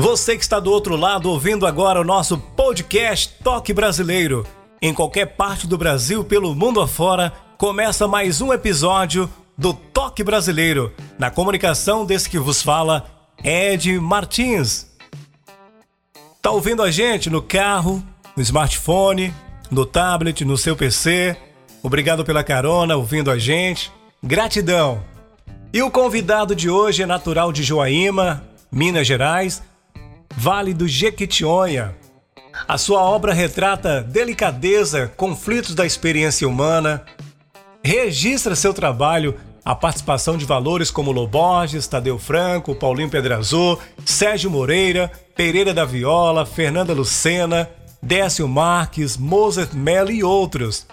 Você que está do outro lado ouvindo agora o nosso podcast Toque Brasileiro. Em qualquer parte do Brasil, pelo mundo afora, começa mais um episódio do Toque Brasileiro. Na comunicação desse que vos fala, Ed Martins. Tá ouvindo a gente no carro, no smartphone, no tablet, no seu PC? Obrigado pela carona ouvindo a gente. Gratidão. E o convidado de hoje é natural de Joaíma, Minas Gerais Vale do Jequitinhonha. A sua obra retrata delicadeza, conflitos da experiência humana, registra seu trabalho a participação de valores como Loborges, Tadeu Franco, Paulinho Pedrazô, Sérgio Moreira, Pereira da Viola, Fernanda Lucena, Décio Marques, Mozart Mello e outros.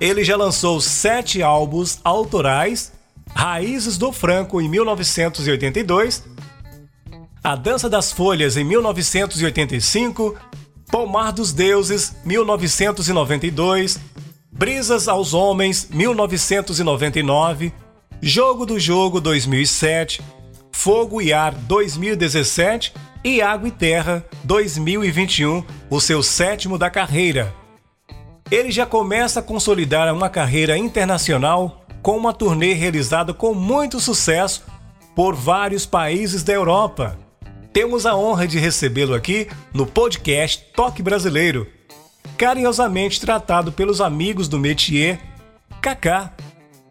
Ele já lançou sete álbuns autorais, Raízes do Franco em 1982 a Dança das Folhas em 1985, Pomar dos Deuses 1992, Brisas aos Homens 1999, Jogo do Jogo 2007, Fogo e Ar 2017 e Água e Terra 2021, o seu sétimo da carreira. Ele já começa a consolidar uma carreira internacional com uma turnê realizada com muito sucesso por vários países da Europa temos a honra de recebê-lo aqui no podcast Toque Brasileiro, carinhosamente tratado pelos amigos do métier, Kaká.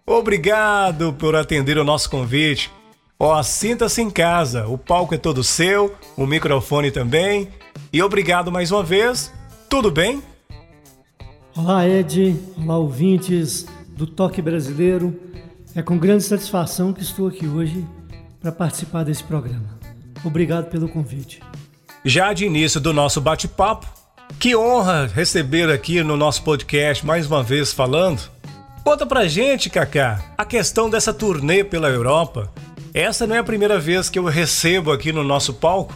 Obrigado por atender o nosso convite. Ó, sinta-se em casa, o palco é todo seu, o microfone também. E obrigado mais uma vez. Tudo bem? Olá, Ed. Olá, ouvintes do Toque Brasileiro. É com grande satisfação que estou aqui hoje para participar desse programa. Obrigado pelo convite. Já de início do nosso bate-papo, que honra receber aqui no nosso podcast mais uma vez falando. Conta pra gente, Kaká, a questão dessa turnê pela Europa. Essa não é a primeira vez que eu recebo aqui no nosso palco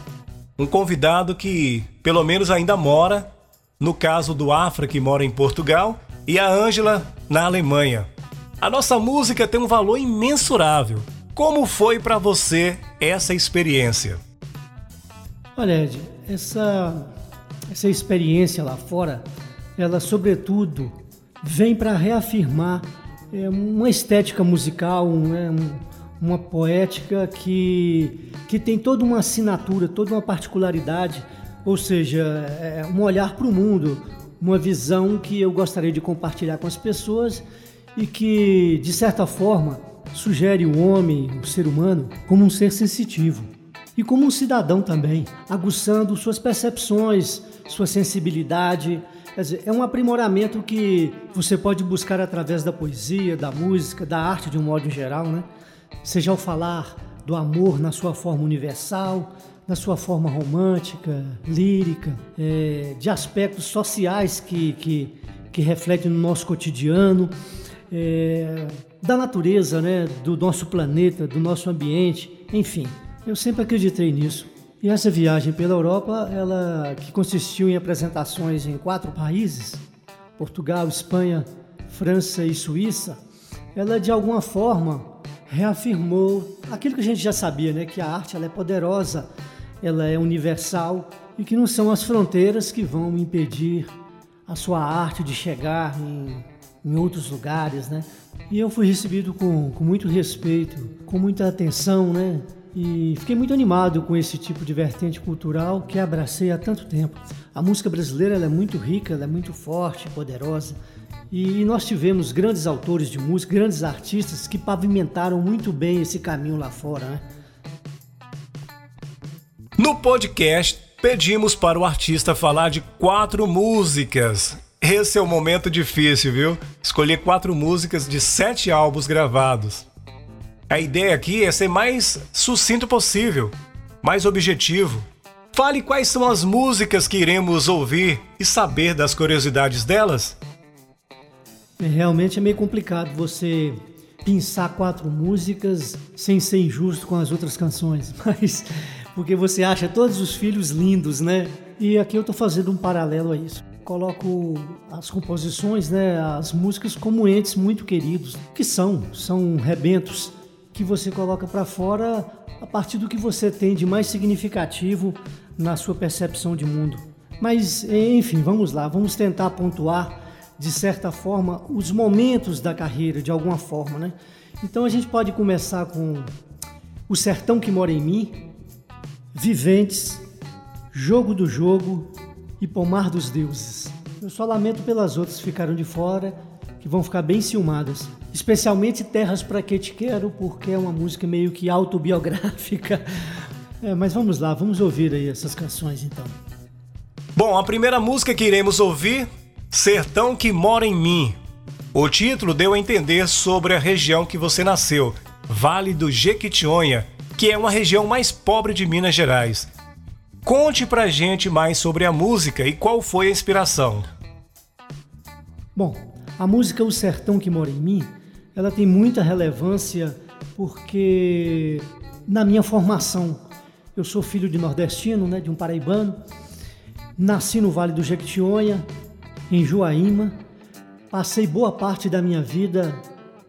um convidado que, pelo menos, ainda mora, no caso do Afra, que mora em Portugal, e a Ângela na Alemanha. A nossa música tem um valor imensurável. Como foi para você essa experiência? Olha, Ed, essa, essa experiência lá fora, ela sobretudo vem para reafirmar é, uma estética musical, um, é, um, uma poética que, que tem toda uma assinatura, toda uma particularidade, ou seja, é, um olhar para o mundo, uma visão que eu gostaria de compartilhar com as pessoas e que, de certa forma, sugere o homem, o ser humano, como um ser sensitivo e como um cidadão também, aguçando suas percepções, sua sensibilidade. Quer dizer, é um aprimoramento que você pode buscar através da poesia, da música, da arte de um modo geral, né? Seja ao falar do amor na sua forma universal, na sua forma romântica, lírica, é, de aspectos sociais que, que, que refletem no nosso cotidiano. É, da natureza, né, do nosso planeta, do nosso ambiente, enfim. Eu sempre acreditei nisso. E essa viagem pela Europa, ela que consistiu em apresentações em quatro países, Portugal, Espanha, França e Suíça, ela de alguma forma reafirmou aquilo que a gente já sabia, né, que a arte ela é poderosa, ela é universal e que não são as fronteiras que vão impedir a sua arte de chegar em, em outros lugares, né? E eu fui recebido com, com muito respeito, com muita atenção, né? E fiquei muito animado com esse tipo de vertente cultural que abracei há tanto tempo. A música brasileira é muito rica, é muito forte, poderosa. E nós tivemos grandes autores de música, grandes artistas que pavimentaram muito bem esse caminho lá fora. Né? No podcast, pedimos para o artista falar de quatro músicas esse é o momento difícil, viu? Escolher quatro músicas de sete álbuns gravados. A ideia aqui é ser mais sucinto possível, mais objetivo. Fale quais são as músicas que iremos ouvir e saber das curiosidades delas. É, realmente é meio complicado você pensar quatro músicas sem ser injusto com as outras canções, mas porque você acha todos os filhos lindos, né? E aqui eu estou fazendo um paralelo a isso. Coloco as composições, né, as músicas como entes muito queridos, que são, são rebentos que você coloca para fora a partir do que você tem de mais significativo na sua percepção de mundo. Mas, enfim, vamos lá, vamos tentar pontuar de certa forma os momentos da carreira, de alguma forma, né? Então a gente pode começar com O Sertão que Mora em Mim, Viventes, Jogo do Jogo e Pomar dos Deuses. Eu só lamento pelas outras que ficaram de fora, que vão ficar bem ciumadas. Especialmente Terras Pra Que Te Quero, porque é uma música meio que autobiográfica. É, mas vamos lá, vamos ouvir aí essas canções então. Bom, a primeira música que iremos ouvir, Sertão que Mora em Mim. O título deu a entender sobre a região que você nasceu, Vale do Jequitinhonha, que é uma região mais pobre de Minas Gerais. Conte pra gente mais sobre a música e qual foi a inspiração. Bom, a música O Sertão que Mora em Mim, ela tem muita relevância porque na minha formação eu sou filho de nordestino, né, de um paraibano. Nasci no Vale do Jequitinhonha, em Joaíma. Passei boa parte da minha vida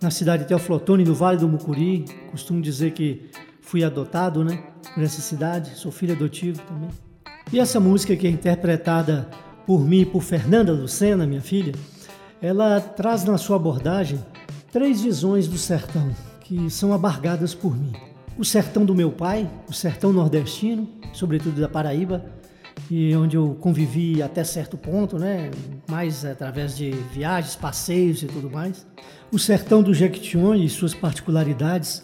na cidade de Teoflotone, no Vale do Mucuri. Costumo dizer que fui adotado, né, por essa cidade. Sou filho adotivo também. E essa música que é interpretada por mim e por Fernanda Lucena, minha filha, ela traz na sua abordagem três visões do sertão que são abargadas por mim o sertão do meu pai, o sertão nordestino, sobretudo da Paraíba, e onde eu convivi até certo ponto, né? Mais através de viagens, passeios e tudo mais. O sertão do Jequitinhonha e suas particularidades.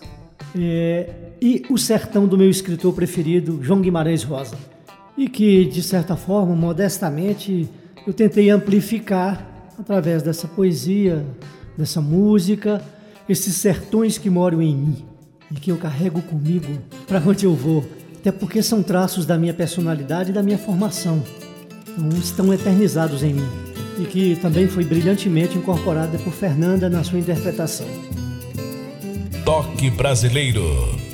É, e o sertão do meu escritor preferido, João Guimarães Rosa. E que, de certa forma, modestamente, eu tentei amplificar através dessa poesia, dessa música, esses sertões que moram em mim e que eu carrego comigo para onde eu vou, até porque são traços da minha personalidade e da minha formação. Então, estão eternizados em mim e que também foi brilhantemente incorporada por Fernanda na sua interpretação. Toque Brasileiro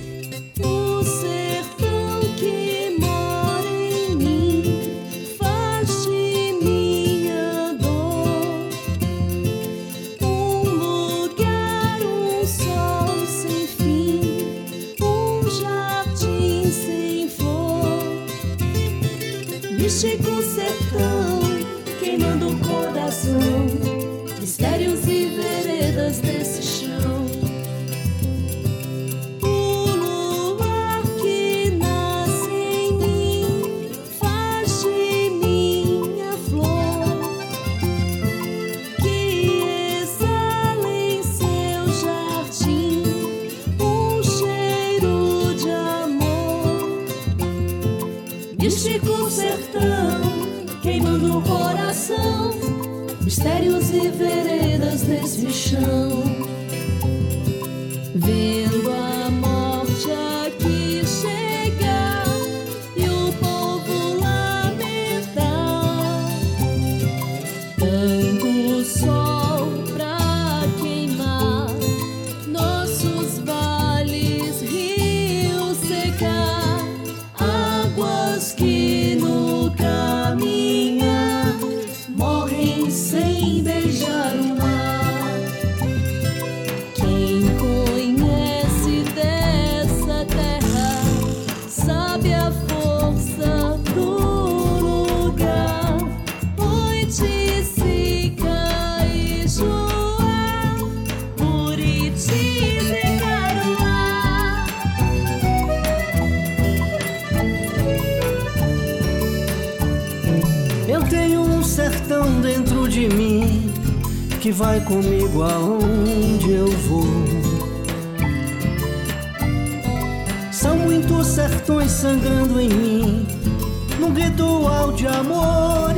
que vai comigo aonde eu vou. São muitos sertões sangrando em mim, num ritual de amor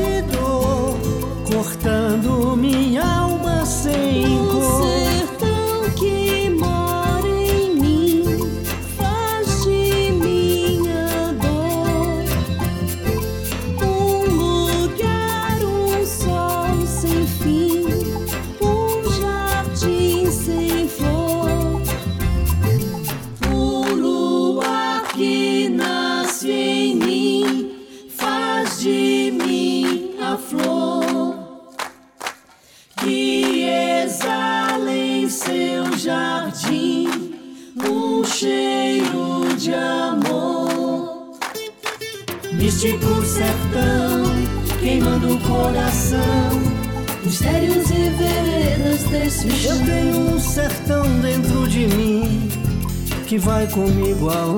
comigo aonde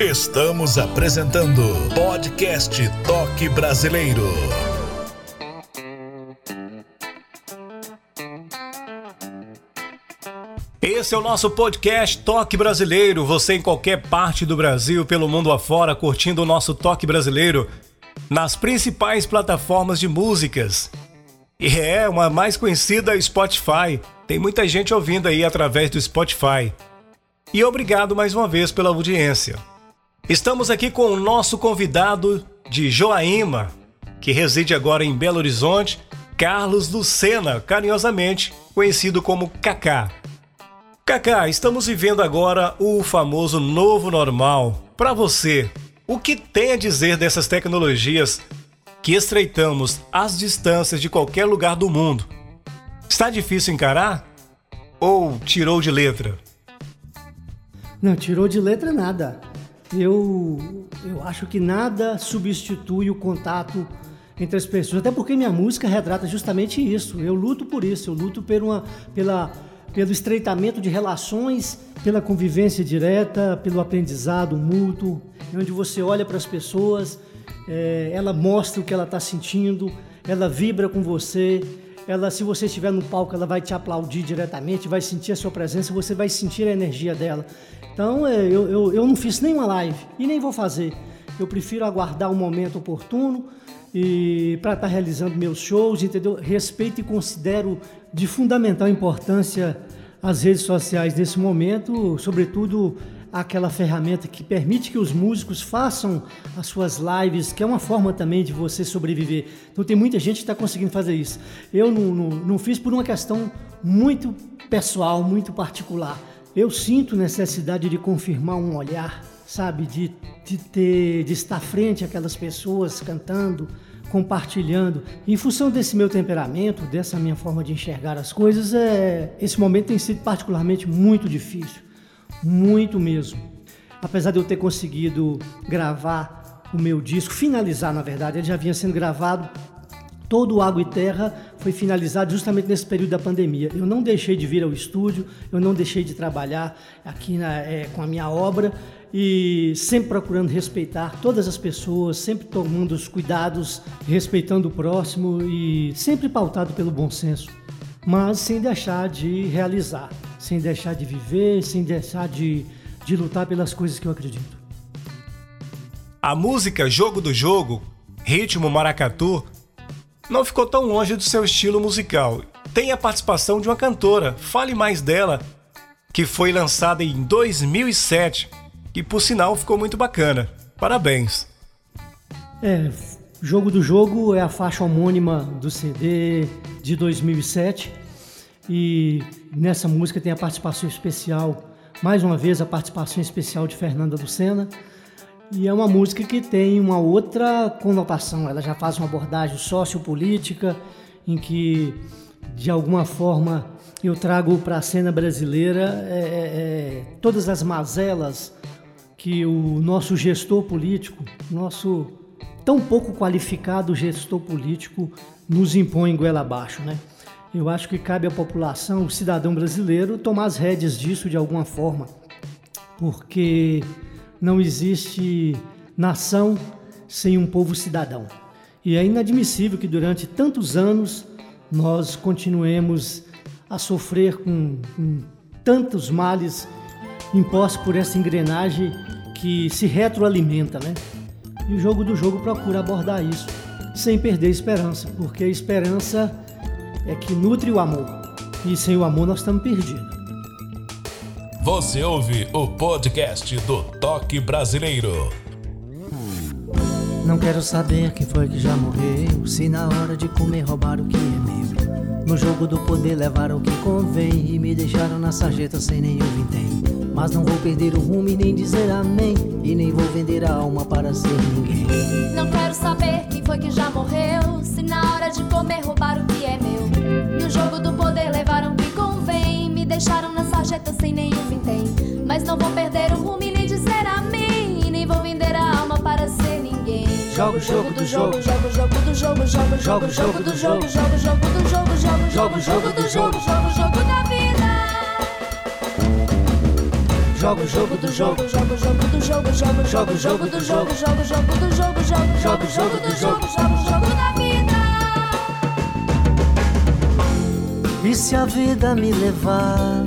Estamos apresentando Podcast Toque Brasileiro. Esse é o nosso podcast Toque Brasileiro. Você em qualquer parte do Brasil, pelo mundo afora, curtindo o nosso Toque Brasileiro nas principais plataformas de músicas. E é uma mais conhecida Spotify. Tem muita gente ouvindo aí através do Spotify. E obrigado mais uma vez pela audiência. Estamos aqui com o nosso convidado de Joaíma, que reside agora em Belo Horizonte, Carlos Lucena, carinhosamente conhecido como Kaká. Kaká, estamos vivendo agora o famoso novo normal. Para você, o que tem a dizer dessas tecnologias que estreitamos as distâncias de qualquer lugar do mundo? Está difícil encarar? Ou tirou de letra? Não, tirou de letra nada eu, eu acho que nada substitui o contato entre as pessoas, até porque minha música retrata justamente isso. Eu luto por isso, eu luto por uma, pela, pelo estreitamento de relações, pela convivência direta, pelo aprendizado mútuo, onde você olha para as pessoas, é, ela mostra o que ela está sentindo, ela vibra com você, ela, se você estiver no palco, ela vai te aplaudir diretamente, vai sentir a sua presença, você vai sentir a energia dela. Então é, eu, eu, eu não fiz nenhuma live e nem vou fazer. Eu prefiro aguardar o um momento oportuno e para estar tá realizando meus shows, entendeu? Respeito e considero de fundamental importância as redes sociais nesse momento, sobretudo aquela ferramenta que permite que os músicos façam as suas lives, que é uma forma também de você sobreviver. Então tem muita gente que está conseguindo fazer isso. Eu não, não, não fiz por uma questão muito pessoal, muito particular. Eu sinto necessidade de confirmar um olhar, sabe, de, de ter, de estar frente àquelas pessoas cantando, compartilhando. Em função desse meu temperamento, dessa minha forma de enxergar as coisas, é, esse momento tem sido particularmente muito difícil, muito mesmo. Apesar de eu ter conseguido gravar o meu disco, finalizar na verdade, ele já vinha sendo gravado Todo Água e Terra foi finalizado justamente nesse período da pandemia. Eu não deixei de vir ao estúdio, eu não deixei de trabalhar aqui na, é, com a minha obra e sempre procurando respeitar todas as pessoas, sempre tomando os cuidados, respeitando o próximo e sempre pautado pelo bom senso, mas sem deixar de realizar, sem deixar de viver, sem deixar de, de lutar pelas coisas que eu acredito. A música Jogo do Jogo, Ritmo Maracatu, não ficou tão longe do seu estilo musical. Tem a participação de uma cantora, fale mais dela, que foi lançada em 2007 e por sinal ficou muito bacana. Parabéns. É, Jogo do Jogo é a faixa homônima do CD de 2007 e nessa música tem a participação especial, mais uma vez a participação especial de Fernanda Lucena. E é uma música que tem uma outra conotação, ela já faz uma abordagem sociopolítica, em que, de alguma forma, eu trago para a cena brasileira é, é, é, todas as mazelas que o nosso gestor político, nosso tão pouco qualificado gestor político, nos impõe goela abaixo, né? Eu acho que cabe à população, o cidadão brasileiro, tomar as rédeas disso de alguma forma, porque não existe nação sem um povo cidadão. E é inadmissível que durante tantos anos nós continuemos a sofrer com, com tantos males impostos por essa engrenagem que se retroalimenta, né? E o jogo do jogo procura abordar isso sem perder a esperança, porque a esperança é que nutre o amor. E sem o amor nós estamos perdidos. Você ouve o podcast do Toque Brasileiro. Não quero saber quem foi que já morreu. Se na hora de comer roubaram o que é meu. No jogo do poder levaram o que convém. E me deixaram na sarjeta sem nenhum vintém. Mas não vou perder o rumo e nem dizer amém. E nem vou vender a alma para ser ninguém. Não quero saber quem foi que já morreu. Se na hora de comer roubaram o que é meu. No jogo do poder levaram o que convém. Deixaram na sarjeta sem nenhum vintém. Mas não vou perder o rumo e nem dizer amém. E nem vou vender a alma para ser ninguém. Joga o jogo do jogo. Joga o jogo do jogo, joga o jogo, jogo do jogo, joga o jogo do jogo, joga o jogo do jogo, joga o jogo da vida. Joga o jogo do jogo. Joga o jogo do jogo, joga Joga o jogo do jogo. joga o jogo do jogo, joga Joga o jogo do jogo. joga o jogo da vida. E se a vida me levar,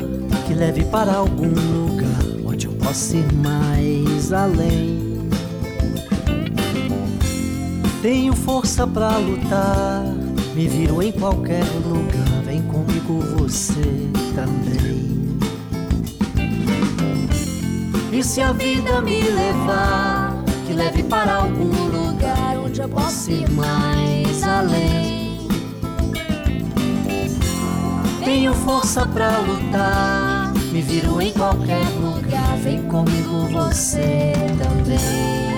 que leve para algum lugar onde eu possa ir mais além. Tenho força pra lutar, me viro em qualquer lugar. Vem comigo você também. E se a vida me levar, que leve para algum lugar onde eu possa ir mais força pra lutar, me viro em qualquer lugar. Vem comigo você também.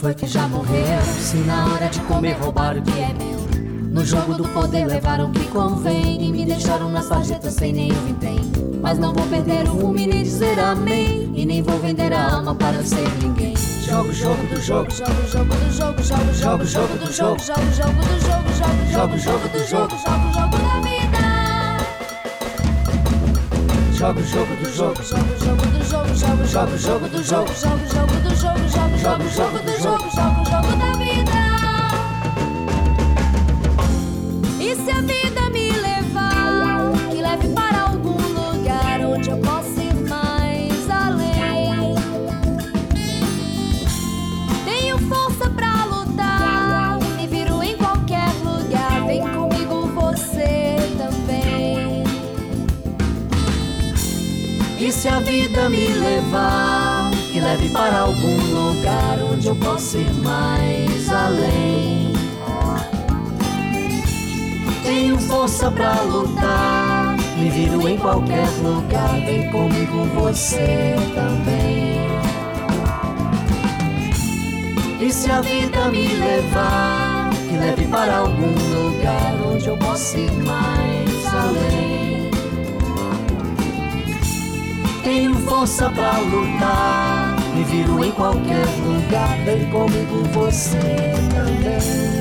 Foi que já morreu. Se na hora de comer roubaram o que é meu. No jogo do poder levaram o que convém. E me deixaram na sarjeta sem nenhum vintém. Mas não vou perder o rumo e nem dizer amém. E nem vou vender a alma para ser ninguém. Joga o jogo do jogo. Joga o jogo do jogo, joga o Joga o jogo do jogo. joga o jogo do jogo, joga o jogo do jogo, joga o jogo Jogo do jogo. Joga jogo do jogo, joga o jogo do jogo. joga jogo do jogo, Joga o jogo do jogo, joga o jogo da para algum lugar onde eu possa ir mais além. Tenho força pra lutar, me viro em qualquer lugar. Vem comigo você também. E se a vida me levar, que leve para algum lugar onde eu possa ir mais além. Tenho força pra lutar, me viro em qualquer lugar. Vem comigo você também.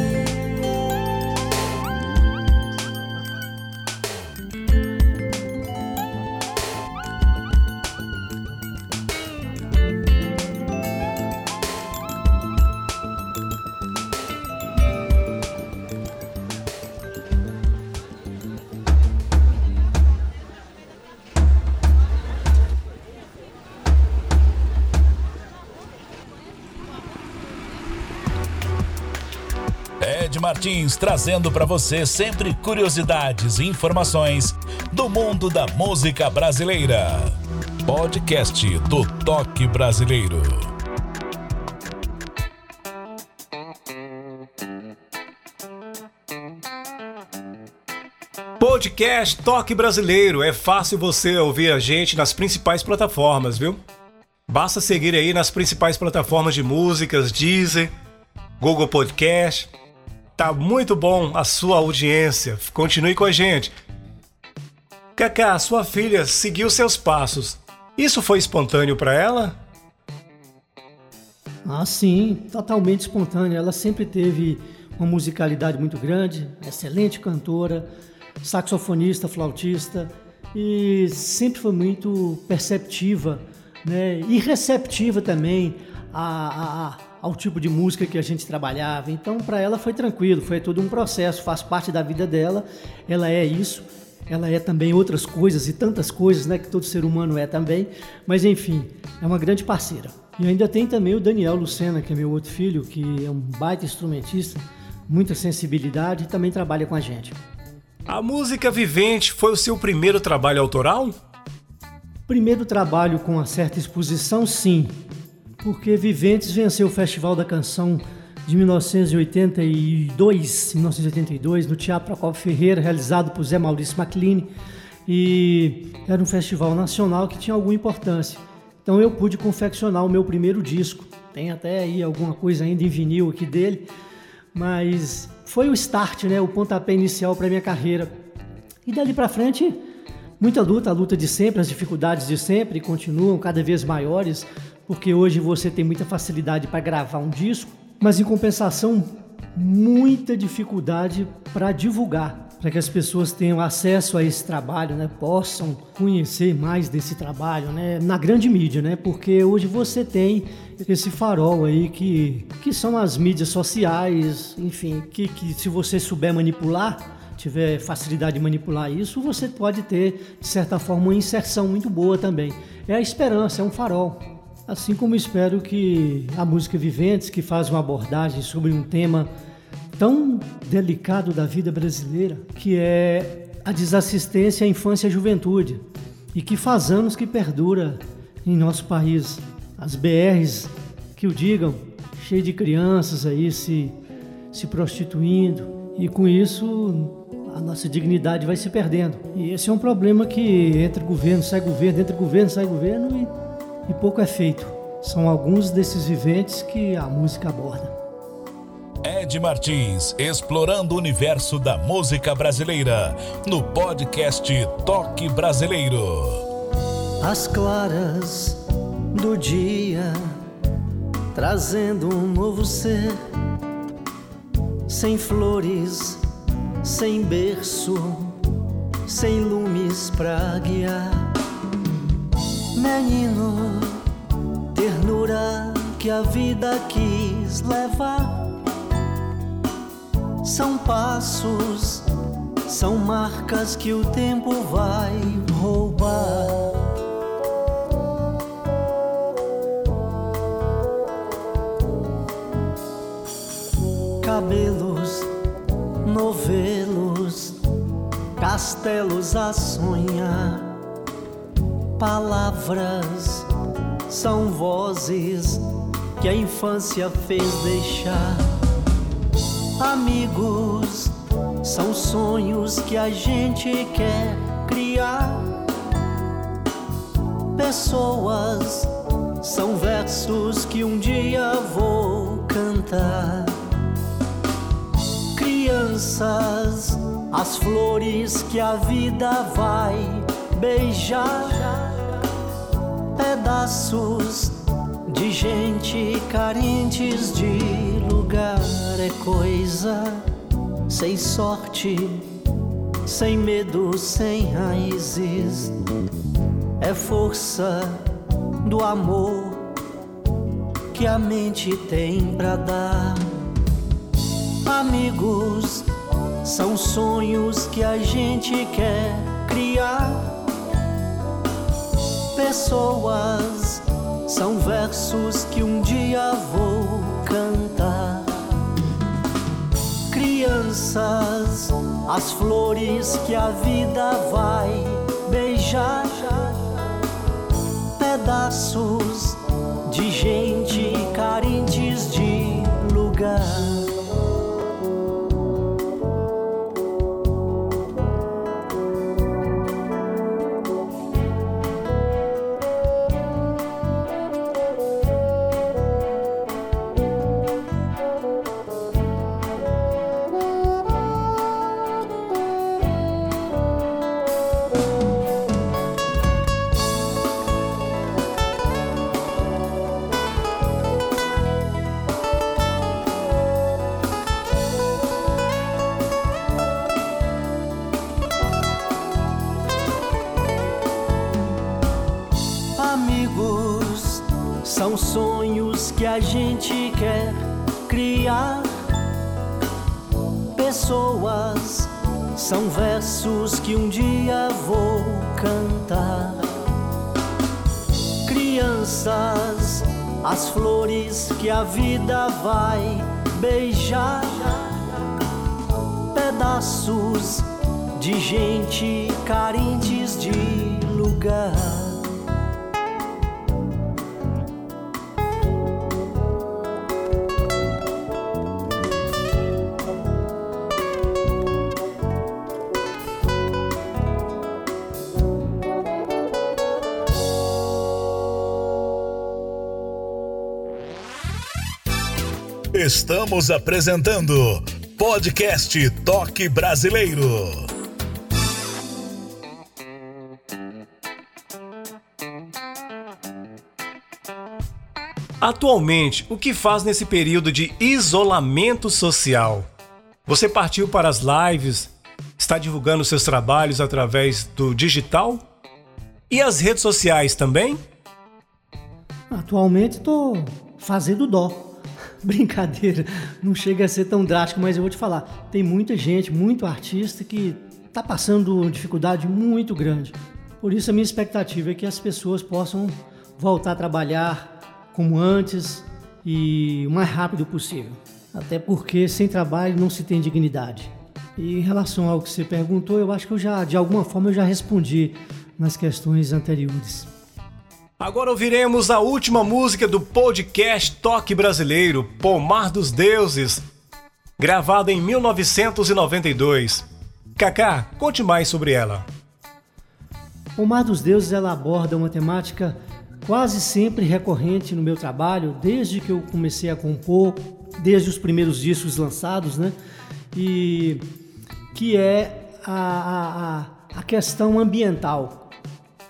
Martins trazendo para você sempre curiosidades e informações do mundo da música brasileira. Podcast do Toque Brasileiro. Podcast Toque Brasileiro. É fácil você ouvir a gente nas principais plataformas, viu? Basta seguir aí nas principais plataformas de músicas, Deezer, Google Podcast. Tá muito bom a sua audiência. Continue com a gente. Cacá, sua filha seguiu seus passos. Isso foi espontâneo para ela? Ah, sim, totalmente espontânea. Ela sempre teve uma musicalidade muito grande, excelente cantora, saxofonista, flautista e sempre foi muito perceptiva né? e receptiva também a, a, ao tipo de música que a gente trabalhava. Então, para ela foi tranquilo, foi todo um processo, faz parte da vida dela, ela é isso. ela é também outras coisas e tantas coisas, né, que todo ser humano é também, mas enfim, é uma grande parceira. E ainda tem também o Daniel Lucena, que é meu outro filho, que é um baita instrumentista, muita sensibilidade e também trabalha com a gente. A música vivente foi o seu primeiro trabalho autoral? Primeiro trabalho com uma certa exposição, sim, porque Viventes venceu o Festival da Canção de 1982, 1982, no Teatro Procopio Ferreira, realizado por Zé Maurício MacLean, e era um festival nacional que tinha alguma importância. Então eu pude confeccionar o meu primeiro disco. Tem até aí alguma coisa ainda em vinil aqui dele, mas foi o start, né, o pontapé inicial para minha carreira. E dali para frente, muita luta, a luta de sempre, as dificuldades de sempre continuam cada vez maiores, porque hoje você tem muita facilidade para gravar um disco, mas em compensação, muita dificuldade para divulgar, para que as pessoas tenham acesso a esse trabalho, né? possam conhecer mais desse trabalho né? na grande mídia, né? porque hoje você tem esse farol aí que, que são as mídias sociais, enfim, que, que se você souber manipular, tiver facilidade de manipular isso, você pode ter, de certa forma, uma inserção muito boa também. É a esperança, é um farol. Assim como espero que a música Viventes, que faz uma abordagem sobre um tema tão delicado da vida brasileira, que é a desassistência à infância e à juventude, e que faz anos que perdura em nosso país. As BRs, que o digam, cheio de crianças aí se, se prostituindo, e com isso a nossa dignidade vai se perdendo. E esse é um problema que entra governo, sai governo, entra governo, sai governo e e pouco é feito. São alguns desses viventes que a música aborda. Ed Martins, explorando o universo da música brasileira, no podcast Toque Brasileiro. As claras do dia, trazendo um novo ser, sem flores, sem berço, sem lumes pra guiar Menino, ternura que a vida quis levar. São passos, são marcas que o tempo vai roubar. Cabelos, novelos, castelos a sonhar Palavras são vozes que a infância fez deixar. Amigos são sonhos que a gente quer criar. Pessoas são versos que um dia vou cantar. Crianças, as flores que a vida vai beijar pedaços de gente carentes de lugar. É coisa sem sorte, sem medo, sem raízes. É força do amor que a mente tem pra dar. Amigos são sonhos que a gente quer criar pessoas são versos que um dia vou cantar. Crianças, as flores que a vida vai beijar. Pedaços de gente carentes gente carentes de lugar. Estamos apresentando Podcast Toque Brasileiro. Atualmente, o que faz nesse período de isolamento social? Você partiu para as lives, está divulgando seus trabalhos através do digital? E as redes sociais também? Atualmente estou fazendo dó. Brincadeira, não chega a ser tão drástico, mas eu vou te falar, tem muita gente, muito artista que está passando dificuldade muito grande. Por isso a minha expectativa é que as pessoas possam voltar a trabalhar como antes e o mais rápido possível. Até porque sem trabalho não se tem dignidade. E em relação ao que você perguntou, eu acho que eu já, de alguma forma, eu já respondi nas questões anteriores. Agora ouviremos a última música do podcast Toque Brasileiro, Pomar dos Deuses, gravada em 1992. Kaká, conte mais sobre ela. Pomar dos Deuses ela aborda uma temática quase sempre recorrente no meu trabalho, desde que eu comecei a compor, desde os primeiros discos lançados, né? E que é a, a, a questão ambiental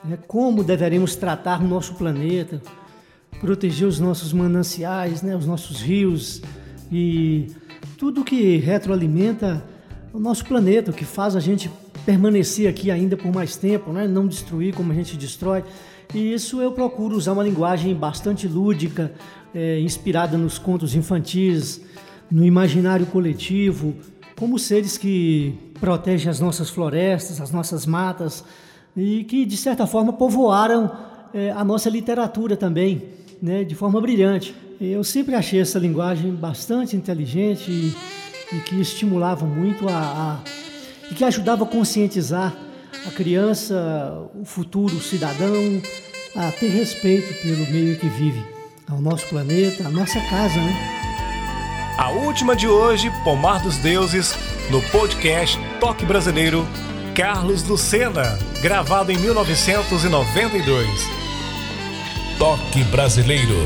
né, como deveremos tratar o nosso planeta, proteger os nossos mananciais, né, os nossos rios e tudo que retroalimenta o nosso planeta, o que faz a gente permanecer aqui ainda por mais tempo, né, não destruir como a gente destrói. E isso eu procuro usar uma linguagem bastante lúdica, é, inspirada nos contos infantis, no imaginário coletivo, como seres que protegem as nossas florestas, as nossas matas, e que, de certa forma, povoaram é, a nossa literatura também, né, de forma brilhante. Eu sempre achei essa linguagem bastante inteligente e, e que estimulava muito a, a, e que ajudava a conscientizar a criança, o futuro cidadão, a ter respeito pelo meio em que vive, ao nosso planeta, à nossa casa, né? A última de hoje, Pomar dos Deuses, no podcast Toque Brasileiro Carlos Lucena, gravado em 1992. Toque Brasileiro.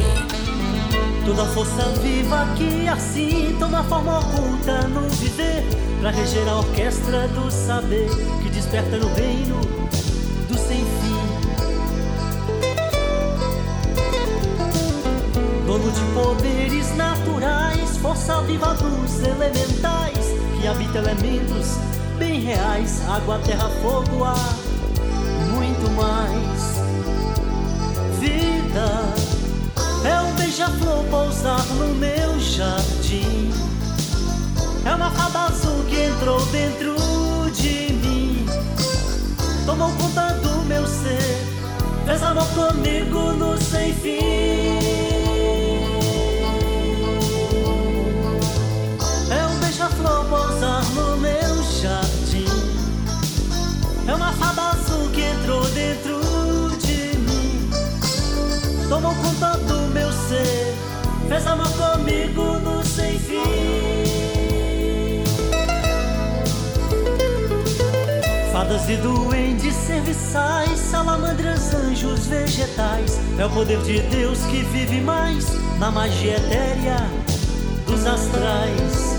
Toda força viva que assim toma forma oculta no viver, pra reger a orquestra do saber que desperta no reino do sem fim. Dono de poderes naturais, força viva dos elementais que habita elementos bem reais: água, terra, fogo, ar, muito mais. Vida é um beija-flor pousar no meu jardim. É uma fada azul que entrou dentro. Tomou conta do meu ser, fez amor comigo no sem fim. É um beija-flor pousar no meu jardim. É uma fada azul que entrou dentro de mim. Tomou conta do meu ser, fez amor comigo no sem fim. Fadas e duendes serviçais, salamandras, anjos, vegetais. É o poder de Deus que vive mais na magia etérea dos astrais.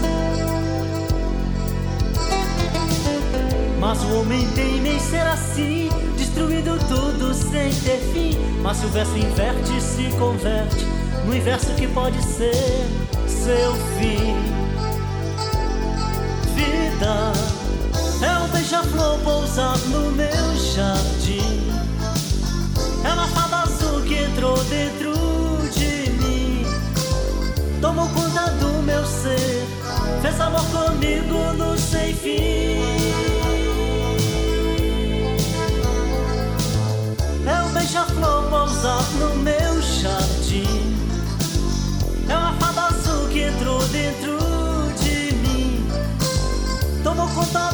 Mas o homem tem em ser assim, destruindo tudo sem ter fim. Mas se o verso inverte, se converte no inverso que pode ser seu fim. Vida flor pousa no meu jardim. É uma fada azul que entrou dentro de mim. Tomou conta do meu ser, fez amor comigo no sem fim. É um beija-flor pousar no meu jardim. É uma fada azul que entrou dentro de mim. Tomou conta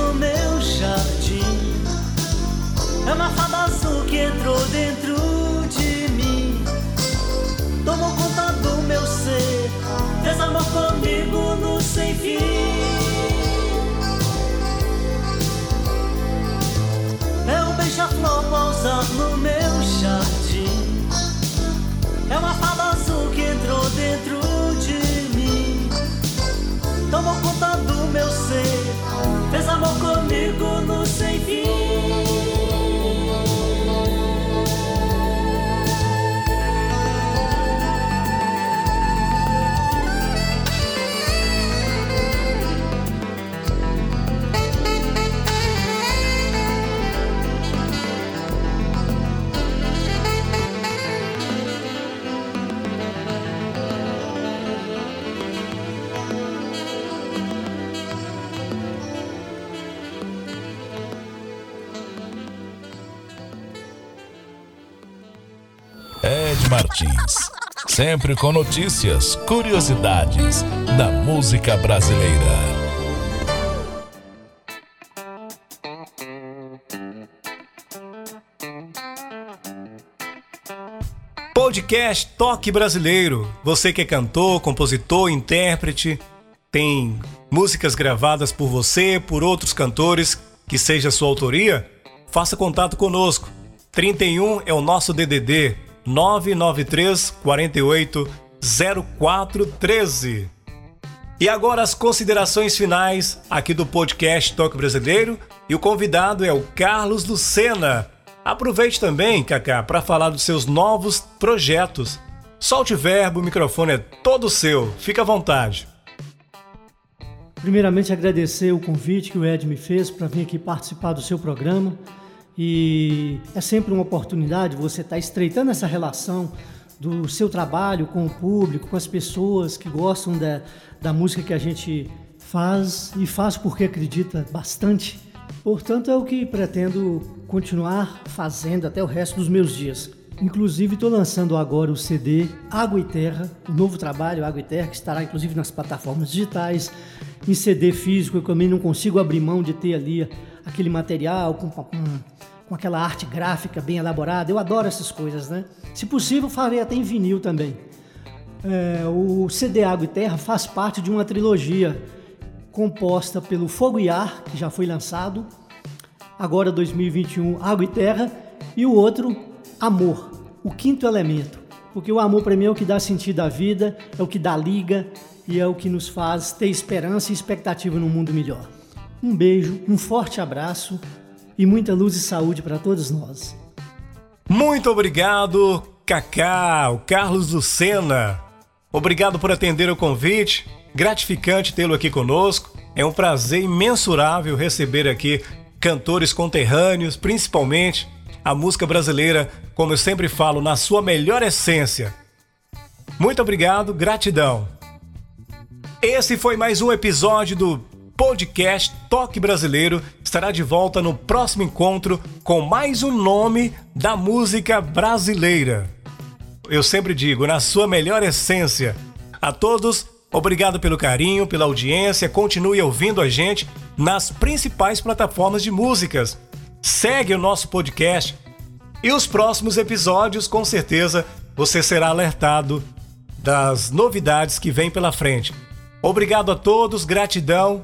que entrou dentro de mim. Tomou conta do meu ser. Fez amor comigo no sem fim. É um beija-flor pousar no meu jardim. É uma fada azul que entrou dentro de mim. Tomou conta do meu ser, fez amor comigo no sem fim. Sempre com notícias, curiosidades da música brasileira. Podcast Toque Brasileiro. Você que é cantor, compositor, intérprete, tem músicas gravadas por você, por outros cantores, que seja sua autoria, faça contato conosco. 31 é o nosso DDD 993 48 0413. E agora as considerações finais aqui do podcast Toque Brasileiro e o convidado é o Carlos Lucena. Aproveite também, Kaká, para falar dos seus novos projetos. Solte verbo, o microfone é todo seu. Fica à vontade. Primeiramente, agradecer o convite que o Ed me fez para vir aqui participar do seu programa. E é sempre uma oportunidade você estar estreitando essa relação do seu trabalho com o público, com as pessoas que gostam da, da música que a gente faz e faz porque acredita bastante. Portanto, é o que pretendo continuar fazendo até o resto dos meus dias. Inclusive, estou lançando agora o CD Água e Terra, o novo trabalho Água e Terra, que estará inclusive nas plataformas digitais, em CD físico. Eu também não consigo abrir mão de ter ali aquele material com, com, aquela arte gráfica bem elaborada. Eu adoro essas coisas, né? Se possível, farei até em vinil também. É, o CD Água e Terra faz parte de uma trilogia composta pelo Fogo e Ar, que já foi lançado, agora 2021, Água e Terra, e o outro, Amor, o quinto elemento. Porque o amor para mim é o que dá sentido à vida, é o que dá liga e é o que nos faz ter esperança e expectativa num mundo melhor. Um beijo, um forte abraço e muita luz e saúde para todos nós. Muito obrigado, Kaká, o Carlos Lucena. Obrigado por atender o convite. Gratificante tê-lo aqui conosco. É um prazer imensurável receber aqui cantores conterrâneos, principalmente a música brasileira, como eu sempre falo, na sua melhor essência. Muito obrigado, gratidão. Esse foi mais um episódio do podcast Toque Brasileiro. Estará de volta no próximo encontro com mais um nome da música brasileira. Eu sempre digo, na sua melhor essência. A todos, obrigado pelo carinho, pela audiência. Continue ouvindo a gente nas principais plataformas de músicas. Segue o nosso podcast e os próximos episódios, com certeza, você será alertado das novidades que vêm pela frente. Obrigado a todos, gratidão.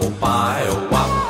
Opa, é o papo.